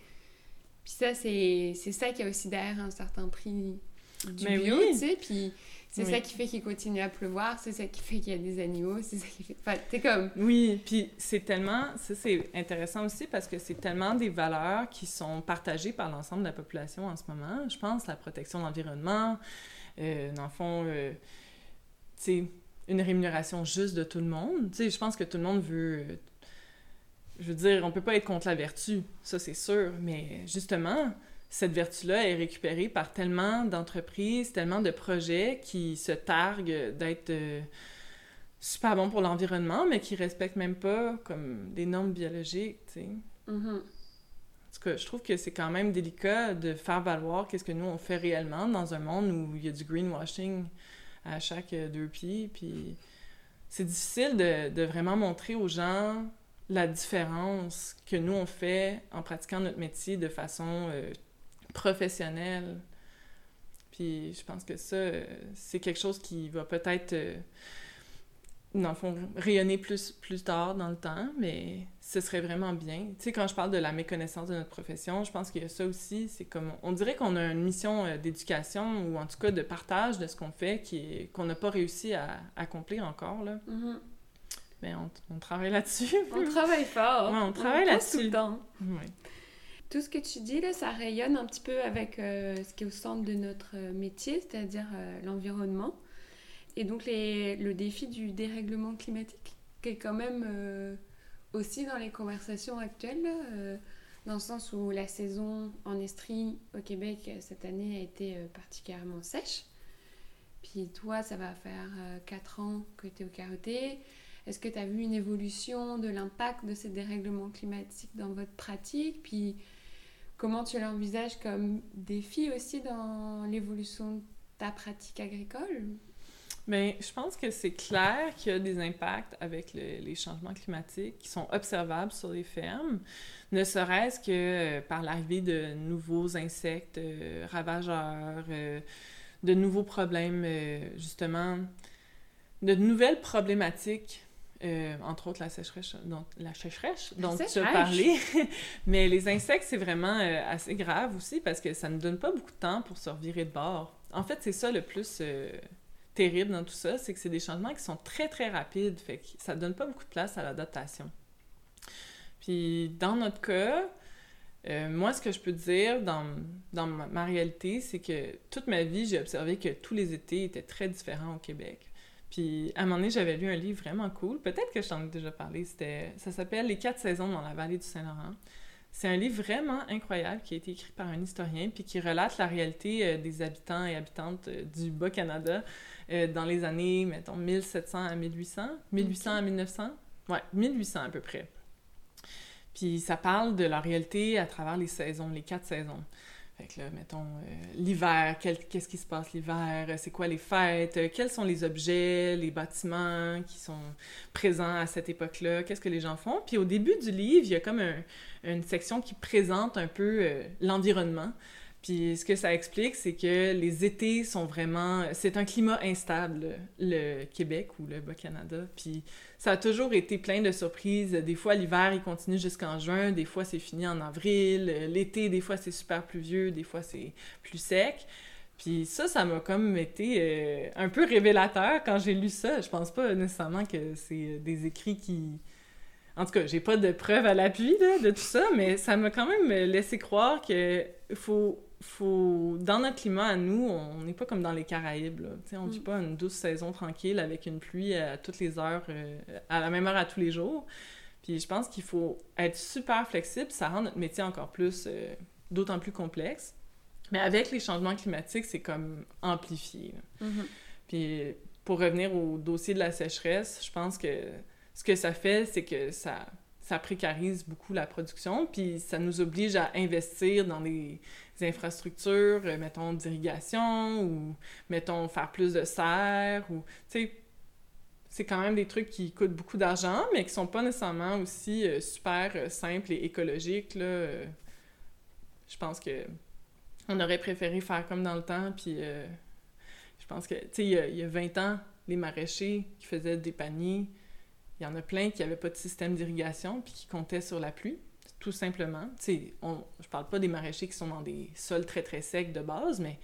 Puis ça, c'est ça qui a aussi derrière un certain prix du bio, tu sais. Puis c'est ça qui fait qu'il continue à pleuvoir, c'est ça qui fait qu'il y a des animaux, c'est ça qui fait... Enfin, t'es comme... Oui, puis c'est tellement... Ça, c'est intéressant aussi parce que c'est tellement des valeurs qui sont partagées par l'ensemble de la population en ce moment. Je pense la protection de l'environnement, euh, dans le fond, euh, tu sais, une rémunération juste de tout le monde. Tu sais, je pense que tout le monde veut... Je veux dire, on peut pas être contre la vertu, ça c'est sûr, mais justement cette vertu-là est récupérée par tellement d'entreprises, tellement de projets qui se targuent d'être euh, super bons pour l'environnement, mais qui respectent même pas comme des normes biologiques, tu sais. Mm-hmm. En tout cas, je trouve que c'est quand même délicat de faire valoir qu'est-ce que nous on fait réellement dans un monde où il y a du greenwashing à chaque deux pieds, puis c'est difficile de, de vraiment montrer aux gens la différence que nous on fait en pratiquant notre métier de façon euh, professionnel. Puis je pense que ça, c'est quelque chose qui va peut-être, euh, dans le fond, rayonner plus, plus tard dans le temps, mais ce serait vraiment bien. Tu sais, quand je parle de la méconnaissance de notre profession, je pense qu'il y a ça aussi. C'est comme, on dirait qu'on a une mission euh, d'éducation ou en tout cas de partage de ce qu'on fait qu'on n'a pas réussi à, accomplir encore, là. Mm-hmm. Mais on, on travaille là-dessus. [LAUGHS] On travaille fort. Ouais, on travaille là-dessus. tout le temps. Ouais. Tout ce que tu dis, là, ça rayonne un petit peu avec euh, ce qui est au centre de notre euh, métier, c'est-à-dire euh, l'environnement. Et donc les, le défi du dérèglement climatique, qui est quand même aussi dans les conversations actuelles, dans le sens où la saison en Estrie au Québec cette année a été particulièrement sèche. Puis toi, ça va faire 4 ans que tu es au carotté. Est-ce que tu as vu une évolution de l'impact de ces dérèglements climatiques dans votre pratique? Puis Comment tu l'envisages comme défi aussi dans l'évolution de ta pratique agricole? Bien, je pense que c'est clair qu'il y a des impacts avec les changements climatiques qui sont observables sur les fermes, ne serait-ce que euh, par l'arrivée de nouveaux insectes euh, ravageurs, euh, de nouveaux problèmes, justement, de nouvelles problématiques euh, entre autres la sécheresse, dont, la sécheresse dont tu as parlé. [LAUGHS] Mais les insectes, c'est vraiment euh, assez grave aussi parce que ça ne donne pas beaucoup de temps pour se revirer de bord. En fait, c'est ça le plus euh, terrible dans tout ça, c'est que c'est des changements qui sont très, très rapides. Fait que ça ne donne pas beaucoup de place à l'adaptation. Puis, dans notre cas, moi, ce que je peux dire dans, dans ma, ma réalité, c'est que toute ma vie, j'ai observé que tous les étés étaient très différents au Québec. Puis à un moment donné, j'avais lu un livre vraiment cool. Peut-être que je t'en ai déjà parlé. C'était, ça s'appelle Les quatre saisons dans la vallée du Saint-Laurent. C'est un livre vraiment incroyable qui a été écrit par un historien puis qui relate la réalité euh, des habitants et habitantes euh, du Bas-Canada euh, dans les années, mettons, 1700 à 1800, 1800 à 1900. Ouais, 1800 à peu près. Puis ça parle de la réalité à travers les saisons, les quatre saisons. Fait que là, mettons, euh, l'hiver, qu'est-ce qui se passe l'hiver, c'est quoi les fêtes, euh, quels sont les objets, les bâtiments qui sont présents à cette époque-là, qu'est-ce que les gens font? Puis au début du livre, il y a comme une section qui présente un peu euh, l'environnement. Puis ce que ça explique, c'est que les étés sont vraiment... C'est un climat instable, le Québec ou le Bas-Canada. Puis ça a toujours été plein de surprises. Des fois, l'hiver, il continue jusqu'en juin. Des fois, c'est fini en avril. L'été, des fois, c'est super pluvieux. Des fois, c'est plus sec. Puis ça, ça m'a comme été euh, un peu révélateur quand j'ai lu ça. Je pense pas nécessairement que c'est des écrits qui... En tout cas, j'ai pas de preuves à l'appui de tout ça, mais ça m'a quand même laissé croire qu'il faut faut dans notre climat à nous, on n'est pas comme dans les Caraïbes. Là. On ne vit mm. pas une douce saison tranquille avec une pluie à toutes les heures, euh, à la même heure à tous les jours. Puis je pense qu'il faut être super flexible, ça rend notre métier encore plus, euh, d'autant plus complexe. Mais avec les changements climatiques, c'est comme amplifié. Mm-hmm. Puis pour revenir au dossier de la sécheresse, je pense que ce que ça fait, c'est que ça, ça précarise beaucoup la production, puis ça nous oblige à investir dans des infrastructures, euh, mettons, d'irrigation ou, mettons, faire plus de serre ou, tu sais, c'est quand même des trucs qui coûtent beaucoup d'argent, mais qui sont pas nécessairement aussi euh, super euh, simples et écologiques, là. je pense que on aurait préféré faire comme dans le temps, puis je pense que, tu sais, il, y, a 20 ans, les maraîchers qui faisaient des paniers, il y en a plein qui n'avaient pas de système d'irrigation puis qui comptaient sur la pluie, tout simplement. On, je parle pas des maraîchers qui sont dans des sols très très secs de base, mais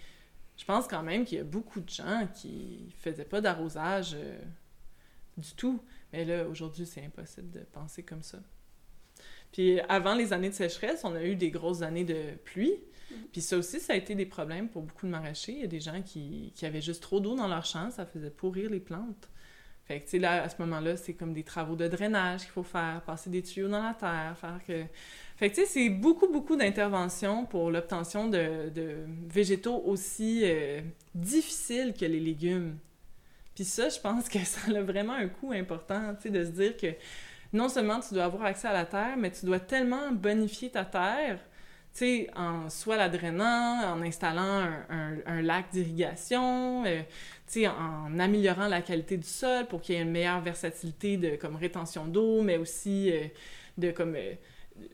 je pense quand même qu'il y a beaucoup de gens qui faisaient pas d'arrosage euh, du tout. Mais là, aujourd'hui, c'est impossible de penser comme ça. Puis avant les années de sécheresse, on a eu des grosses années de pluie. Mm. Puis ça aussi, ça a été des problèmes pour beaucoup de maraîchers. Il y a des gens qui, qui avaient juste trop d'eau dans leur champ, ça faisait pourrir les plantes. Fait que, tu sais, là, à ce moment-là, c'est comme des travaux de drainage qu'il faut faire, passer des tuyaux dans la terre, faire que... Fait que, tu sais, c'est beaucoup, beaucoup d'interventions pour l'obtention de, de, végétaux aussi euh, difficiles que les légumes. Puis ça, je pense que ça a vraiment un coût important, tu sais, de se dire que non seulement tu dois avoir accès à la terre, mais tu dois tellement bonifier ta terre, sais, en soit la drainant, en installant un, lac d'irrigation, euh, tu sais, en améliorant la qualité du sol pour qu'il y ait une meilleure versatilité de comme rétention d'eau, mais aussi euh, de comme euh,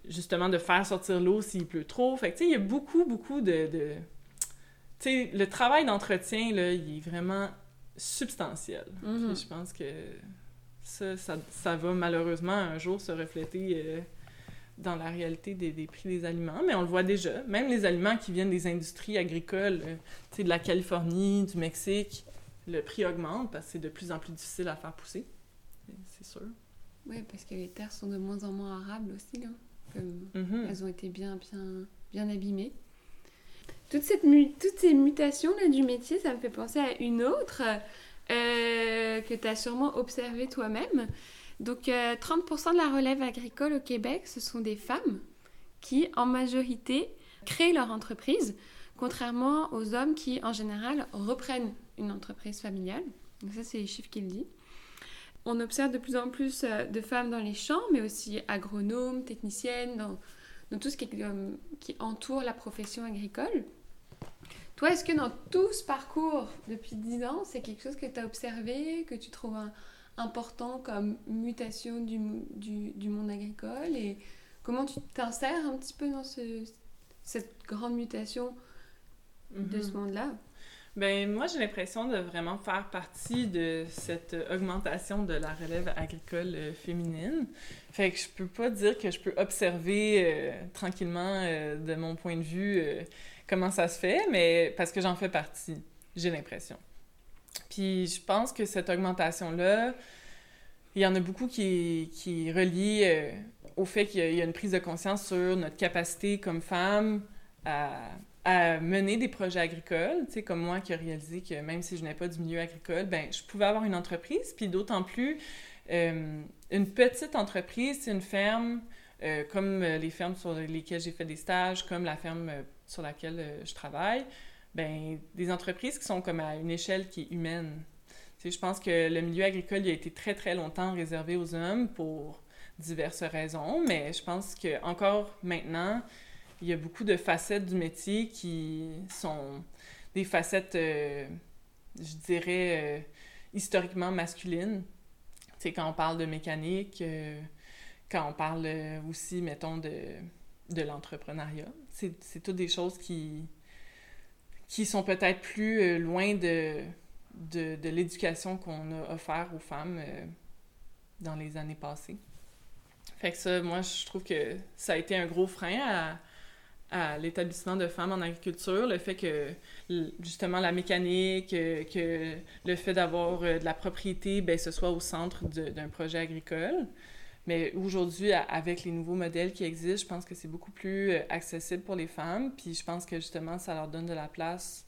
justement de faire sortir l'eau s'il pleut trop. Fait que tu sais, il y a beaucoup, beaucoup de, de... tu sais, le travail d'entretien là, il est vraiment substantiel. Mm-hmm. je pense que ça, ça, va malheureusement un jour se refléter euh, dans la réalité des, des, prix des aliments, mais on le voit déjà. Même les aliments qui viennent des industries agricoles, euh, de la Californie, du Mexique, le prix augmente parce que c'est de plus en plus difficile à faire pousser. C'est sûr. Oui, parce que les terres sont de moins en moins arables aussi, là. Mm-hmm. Elles ont été bien, bien, bien abîmées. Toute cette toutes ces mutations là, du métier, ça me fait penser à une autre. Euh, que tu as sûrement observé toi-même. Donc, 30% euh, de la relève agricole au Québec, ce sont des femmes qui, en majorité, créent leur entreprise, contrairement aux hommes qui, en général, reprennent une entreprise familiale. Donc ça, c'est les chiffres qu'il dit. On observe de plus en plus euh, de femmes dans les champs, mais aussi agronomes, techniciennes, dans, tout ce qui, qui entoure la profession agricole. Toi, est-ce que dans tout ce parcours depuis 10 ans, c'est quelque chose que tu as observé, que tu trouves important comme mutation du, du, monde agricole et comment tu t'insères un petit peu dans ce, cette grande mutation de ce mhm. monde-là? Ben moi j'ai l'impression de vraiment faire partie de cette augmentation de la relève agricole euh, féminine. Fait que je peux pas dire que je peux observer euh, tranquillement euh, de mon point de vue comment ça se fait, mais parce que j'en fais partie, j'ai l'impression. Puis je pense que cette augmentation-là, il y en a beaucoup qui, qui relient euh, au fait qu'il y, a une prise de conscience sur notre capacité comme femme à, à mener des projets agricoles, tu sais, comme moi qui ai réalisé que même si je n'ai pas du milieu agricole, ben je pouvais avoir une entreprise, puis d'autant plus euh, une petite entreprise, c'est une ferme euh, comme les fermes sur lesquelles j'ai fait des stages, comme la ferme sur laquelle je travaille, ben des entreprises qui sont comme à une échelle qui est humaine. Je pense que le milieu agricole a été très très longtemps réservé aux hommes pour diverses raisons, mais je pense que encore maintenant, il y a beaucoup de facettes du métier qui sont des facettes, euh, je dirais, euh, historiquement masculines. Quand on parle de mécanique, quand on parle aussi, mettons, de de l'entrepreneuriat. C'est toutes des choses qui, qui sont peut-être plus euh, loin de, de, l'éducation qu'on a offert aux femmes euh, dans les années passées. Fait que ça, moi, je trouve que ça a été un gros frein à, à l'établissement de femmes en agriculture, le fait que, justement, la mécanique, euh, que le fait d'avoir de la propriété, ben, ce soit au centre d'un projet agricole. Mais aujourd'hui, avec les nouveaux modèles qui existent, je pense que c'est beaucoup plus euh, accessible pour les femmes. Puis je pense que justement, ça leur donne de la place.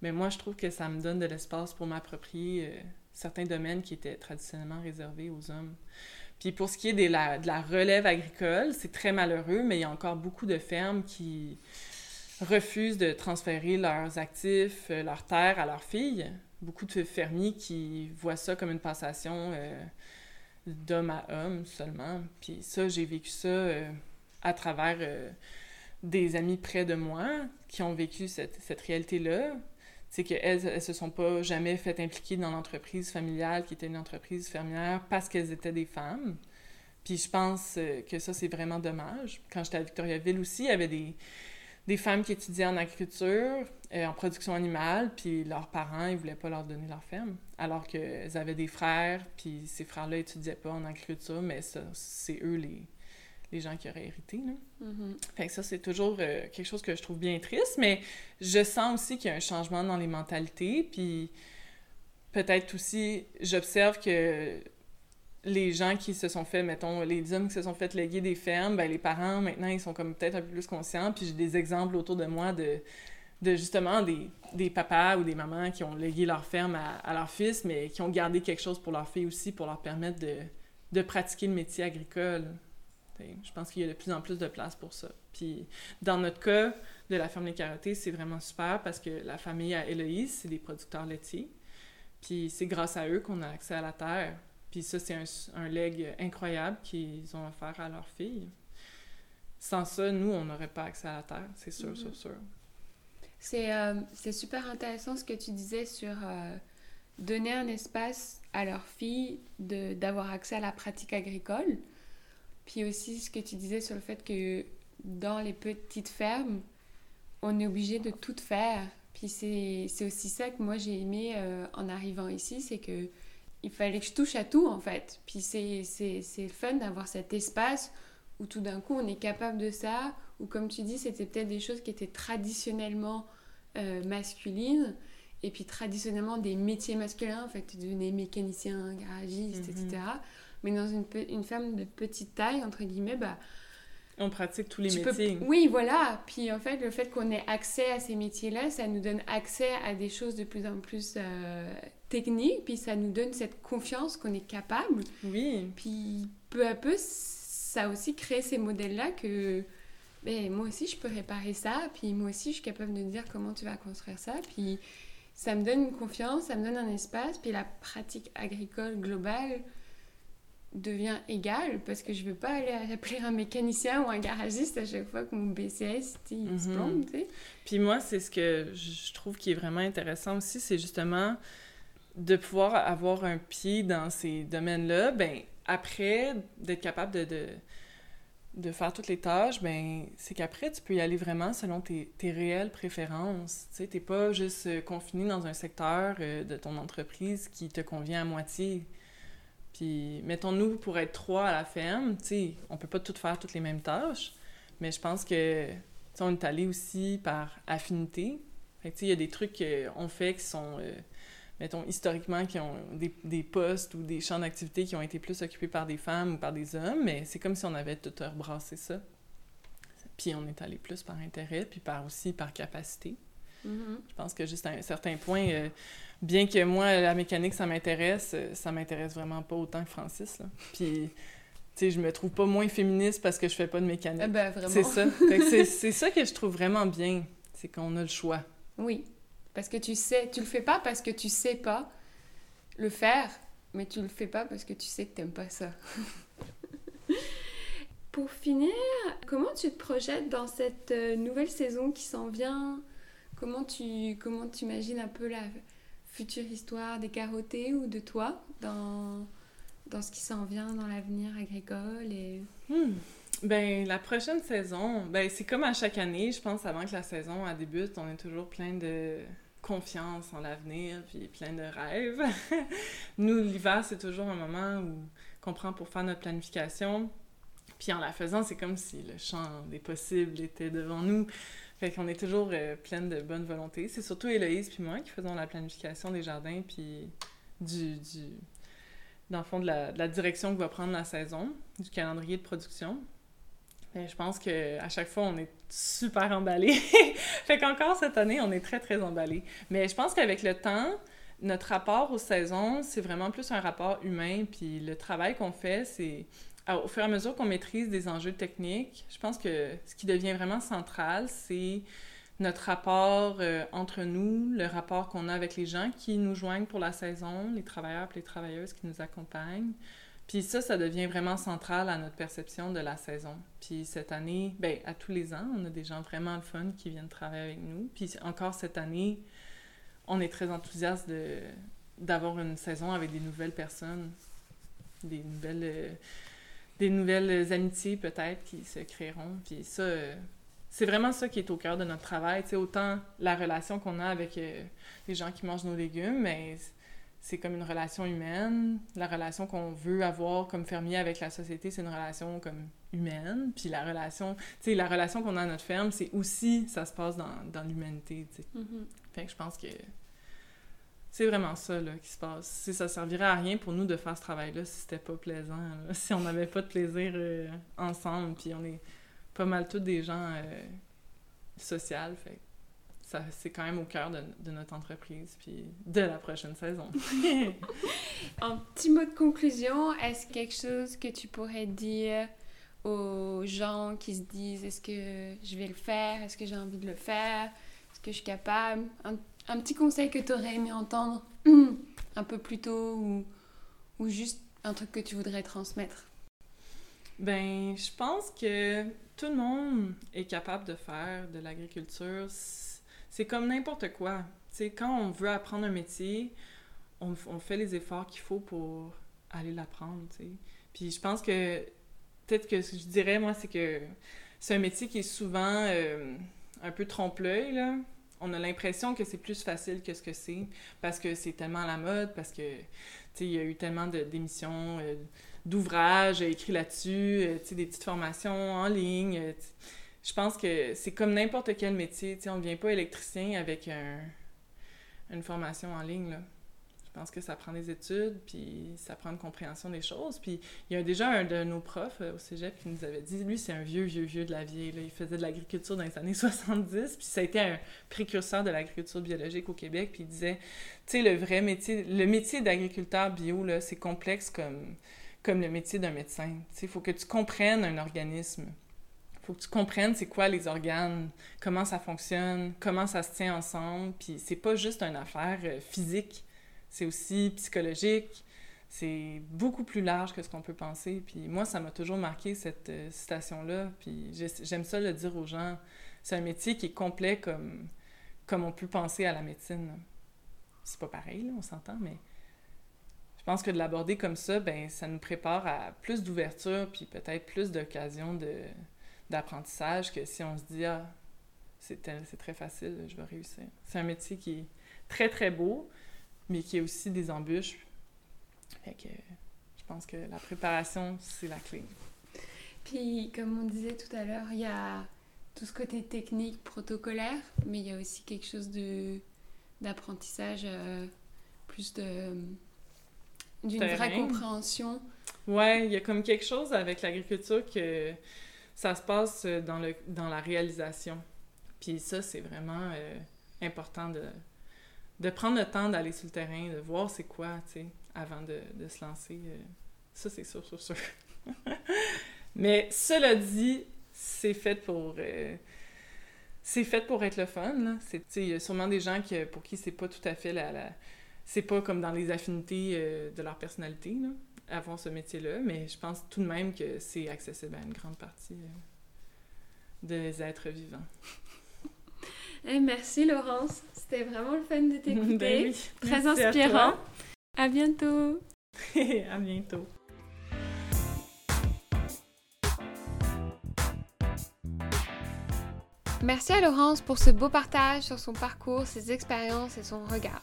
Mais moi, je trouve que ça me donne de l'espace pour m'approprier euh, certains domaines qui étaient traditionnellement réservés aux hommes. Puis pour ce qui est de la, relève agricole, c'est très malheureux, mais il y a encore beaucoup de fermes qui refusent de transférer leurs actifs, euh, leurs terres à leurs filles. Beaucoup de fermiers qui voient ça comme une passation d'homme à homme seulement. Puis ça, j'ai vécu ça euh, à travers euh, des amis près de moi qui ont vécu cette, réalité-là. C'est qu'elles, elles se sont pas jamais fait impliquer dans l'entreprise familiale qui était une entreprise fermière parce qu'elles étaient des femmes. Puis je pense euh, que ça, c'est vraiment dommage. Quand j'étais à Victoriaville aussi, il y avait des, femmes qui étudiaient en agriculture, euh, en production animale, puis leurs parents, ils voulaient pas leur donner leur ferme, alors qu'elles avaient des frères, puis ces frères-là étudiaient pas en agriculture, mais ça, c'est eux les, les gens qui auraient hérité. Là. Mhm. Fait que ça, c'est toujours euh, quelque chose que je trouve bien triste, mais je sens aussi qu'il y a un changement dans les mentalités, puis peut-être aussi, j'observe que les gens qui se sont fait, mettons, les hommes qui se sont fait léguer des fermes, ben les parents, maintenant, ils sont comme peut-être un peu plus conscients, puis j'ai des exemples autour de moi de, de justement des, des papas ou des mamans qui ont légué leur ferme à, à leur fils, mais qui ont gardé quelque chose pour leur fille aussi, pour leur permettre de, de pratiquer le métier agricole. Je pense qu'il y a de plus en plus de place pour ça. Puis dans notre cas de la ferme des Carottées, c'est vraiment super parce que la famille à Héloïse, c'est des producteurs laitiers. Puis c'est grâce à eux qu'on a accès à la terre. Puis ça, c'est un, un leg incroyable qu'ils ont offert à leur fille. Sans ça, nous, on n'aurait pas accès à la terre, c'est sûr, Mhm. sûr, sûr. C'est euh, super intéressant ce que tu disais sur euh, donner un espace à leurs filles d'avoir accès à la pratique agricole. Puis aussi ce que tu disais sur le fait que dans les petites fermes, on est obligé de tout faire. Puis c'est aussi ça que moi j'ai aimé euh, en arrivant ici, c'est que il fallait que je touche à tout en fait. Puis c'est fun d'avoir cet espace où tout d'un coup on est capable de ça, ou comme tu dis, c'était peut-être des choses qui étaient traditionnellement euh, masculines, et puis traditionnellement des métiers masculins, en fait, tu devenais mécanicien, garagiste, Mhm. etc. Mais dans une, une ferme de petite taille, entre guillemets, bah, On pratique tous les peux- métiers. Oui, voilà. Puis en fait, le fait qu'on ait accès à ces métiers-là, ça nous donne accès à des choses de plus en plus euh, techniques, puis ça nous donne cette confiance qu'on est capable. Oui. Puis peu à peu, ça a aussi créé ces modèles-là que ben, moi aussi je peux réparer ça, puis moi aussi je suis capable de dire comment tu vas construire ça, puis ça me donne une confiance, ça me donne un espace, puis la pratique agricole globale devient égale parce que je veux pas aller appeler un mécanicien ou un garagiste à chaque fois que mon BCS il se Mhm. plombe, tu sais. Puis moi, c'est ce que je trouve qui est vraiment intéressant aussi, c'est justement de pouvoir avoir un pied dans ces domaines-là. Ben après, d'être capable de, de, de faire toutes les tâches, ben c'est qu'après, tu peux y aller vraiment selon tes, réelles préférences. Tu t'es pas juste euh, confiné dans un secteur euh, de ton entreprise qui te convient à moitié. Puis, mettons-nous, pour être trois à la ferme, tu sais, on peut pas toutes faire toutes les mêmes tâches, mais je pense que on est allé aussi par affinité. Tu sais, il y a des trucs qu'on fait qui sont, euh, mettons, historiquement, qui ont des, des postes ou des champs d'activité qui ont été plus occupés par des femmes ou par des hommes, mais c'est comme si on avait tout rebrassé ça. Puis on est allé plus par intérêt, puis par aussi par capacité. Mhm. Je pense que juste à un certain point, euh, bien que moi, la mécanique, ça m'intéresse, euh, ça m'intéresse vraiment pas autant que Francis. Là. Puis, tu sais, je me trouve pas moins féministe parce que je fais pas de mécanique. Ah ben, vraiment. C'est ça. [LAUGHS] C'est ça que je trouve vraiment bien, c'est qu'on a le choix. Oui, parce que tu sais, tu le fais pas parce que tu sais pas le faire, mais tu le fais pas parce que tu sais que t'aimes pas ça. [LAUGHS] Pour finir, comment tu te projettes dans cette euh, nouvelle saison qui s'en vient? Comment tu comment tu imagines un peu la future histoire des carottés ou de toi dans dans ce qui s'en vient dans l'avenir agricole et Hmm. Ben, la prochaine saison, ben, c'est comme à chaque année, je pense, avant que la saison elle débute, on est toujours plein de confiance en l'avenir, puis plein de rêves. [LAUGHS] Nous, l'hiver, c'est toujours un moment où qu'on prend pour faire notre planification. Puis en la faisant, c'est comme si le champ des possibles était devant nous. Fait qu'on est toujours euh, pleine de bonne volonté. C'est surtout Héloïse puis moi qui faisons la planification des jardins, puis du, du, dans le fond, de la, de la direction que va prendre la saison, du calendrier de production. Mais je pense que à chaque fois, on est super emballé. [LAUGHS] fait qu'encore cette année, on est très, très emballé. Mais je pense qu'avec le temps, notre rapport aux saisons, c'est vraiment plus un rapport humain. Puis le travail qu'on fait, c'est au fur et à mesure qu'on maîtrise des enjeux techniques, je pense que ce qui devient vraiment central, c'est notre rapport euh, entre nous, le rapport qu'on a avec les gens qui nous joignent pour la saison, les travailleurs et les travailleuses qui nous accompagnent. Puis ça, ça devient vraiment central à notre perception de la saison. Puis cette année, ben à tous les ans, on a des gens vraiment fun qui viennent travailler avec nous. Puis encore cette année, on est très enthousiaste d'avoir une saison avec des nouvelles personnes, des nouvelles euh, amitiés peut-être qui se créeront. Puis ça, euh, c'est vraiment ça qui est au cœur de notre travail. Sais, autant la relation qu'on a avec euh, les gens qui mangent nos légumes, mais c'est comme une relation humaine. La relation qu'on veut avoir comme fermier avec la société, c'est une relation comme humaine. Puis la relation, tu sais, la relation qu'on a à notre ferme, c'est aussi, ça se passe dans, dans l'humanité, tu sais. Mhm. Fait que je pense que c'est vraiment ça là, qui se passe. Si ça servirait à rien pour nous de faire ce travail-là si c'était pas plaisant, là. [LAUGHS] si on n'avait pas de plaisir euh, ensemble, puis on est pas mal tous des gens euh, sociaux, fait ça c'est quand même au cœur de, de, notre entreprise puis de la prochaine saison. [LAUGHS] Un petit mot de conclusion, est-ce quelque chose que tu pourrais dire aux gens qui se disent est-ce que je vais le faire, est-ce que j'ai envie de le faire, est-ce que je suis capable? Un, un petit conseil que tu aurais aimé entendre [CLEARS THROAT] un peu plus tôt ou, ou juste un truc que tu voudrais transmettre? Ben, je pense que tout le monde est capable de faire de l'agriculture. C'est comme n'importe quoi. quand on veut apprendre un métier, on, fait les efforts qu'il faut pour aller l'apprendre. Puis je pense que peut-être que ce que je dirais, moi, c'est que c'est un métier qui est souvent euh, un peu trompe-l'œil. On a l'impression que c'est plus facile que ce que c'est parce que c'est tellement à la mode, parce que il y a eu tellement d'émissions. Euh, d'ouvrages écrits là-dessus, euh, des petites formations en ligne. Euh, je pense que c'est comme n'importe quel métier. on ne devient pas électricien avec un, une formation en ligne. Je pense que ça prend des études, puis ça prend une compréhension des choses. Puis il y a déjà un de nos profs euh, au cégep qui nous avait dit, lui, c'est un vieux, vieux, vieux de la vieille. Là. Il faisait de l'agriculture dans les années [LAUGHS] 70, puis ça a été un précurseur de l'agriculture biologique au Québec. Puis il disait, tu sais, le vrai métier, le métier d'agriculteur bio, c'est complexe comme comme le métier d'un médecin. Il faut que tu comprennes un organisme. Faut que tu comprennes c'est quoi les organes, comment ça fonctionne, comment ça se tient ensemble. Puis c'est pas juste une affaire euh, physique, c'est aussi psychologique. C'est beaucoup plus large que ce qu'on peut penser. Puis moi, ça m'a toujours marqué cette euh, citation-là. Puis j'aime ça le dire aux gens. C'est un métier qui est complet comme, comme on peut penser à la médecine. C'est pas pareil, là, on s'entend, mais je pense que de l'aborder comme ça, ben ça nous prépare à plus d'ouverture, puis peut-être plus d'occasions de, d'apprentissage que si on se dit ah c'est, c'est très facile, je vais réussir. C'est un métier qui est très très beau, mais qui a aussi des embûches. Fait que je pense que la préparation, c'est la clé. Puis, comme on disait tout à l'heure, il y a tout ce côté technique, protocolaire, mais il y a aussi quelque chose de, d'apprentissage, euh, plus de d'une vraie compréhension. Ouais, il y a comme quelque chose avec l'agriculture que ça se passe dans, le, dans la réalisation. Puis ça, c'est vraiment euh, important de, de prendre le temps d'aller sur le terrain, de voir c'est quoi, tu sais, avant de, de, se lancer. Euh. ça, c'est sûr, sûr, sûr. [LAUGHS] Mais cela dit, c'est fait pour... Euh, c'est fait pour être le fun. Il y a sûrement des gens qui, pour qui c'est pas tout à fait la, c'est pas comme dans les affinités euh, de leur personnalité, avoir ce métier-là, mais je pense tout de même que c'est accessible à une grande partie euh, des êtres vivants. Eh, merci Laurence, c'était vraiment le fun de [LAUGHS] t'écouter. Ben Très inspirant. À, à bientôt. [LAUGHS] à bientôt. Merci à Laurence pour ce beau partage sur son parcours, ses expériences et son regard.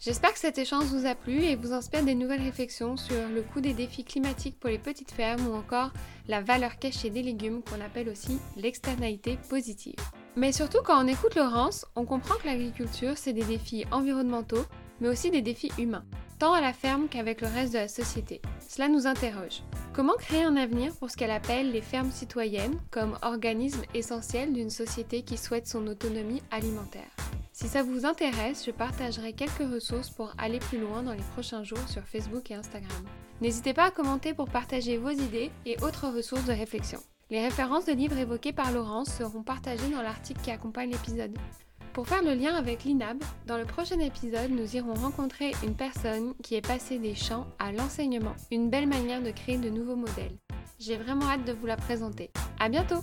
J'espère que cet échange vous a plu et vous inspire des nouvelles réflexions sur le coût des défis climatiques pour les petites fermes ou encore la valeur cachée des légumes qu'on appelle aussi l'externalité positive. Mais surtout quand on écoute Laurence, on comprend que l'agriculture c'est des défis environnementaux mais aussi des défis humains, tant à la ferme qu'avec le reste de la société. Cela nous interroge. Comment créer un avenir pour ce qu'elle appelle les fermes citoyennes comme organisme essentiel d'une société qui souhaite son autonomie alimentaire? Si ça vous intéresse, je partagerai quelques ressources pour aller plus loin dans les prochains jours sur Facebook et Instagram. N'hésitez pas à commenter pour partager vos idées et autres ressources de réflexion. Les références de livres évoqués par Laurence seront partagées dans l'article qui accompagne l'épisode. Pour faire le lien avec l'INAB, dans le prochain épisode, nous irons rencontrer une personne qui est passée des champs à l'enseignement, une belle manière de créer de nouveaux modèles. J'ai vraiment hâte de vous la présenter. À bientôt!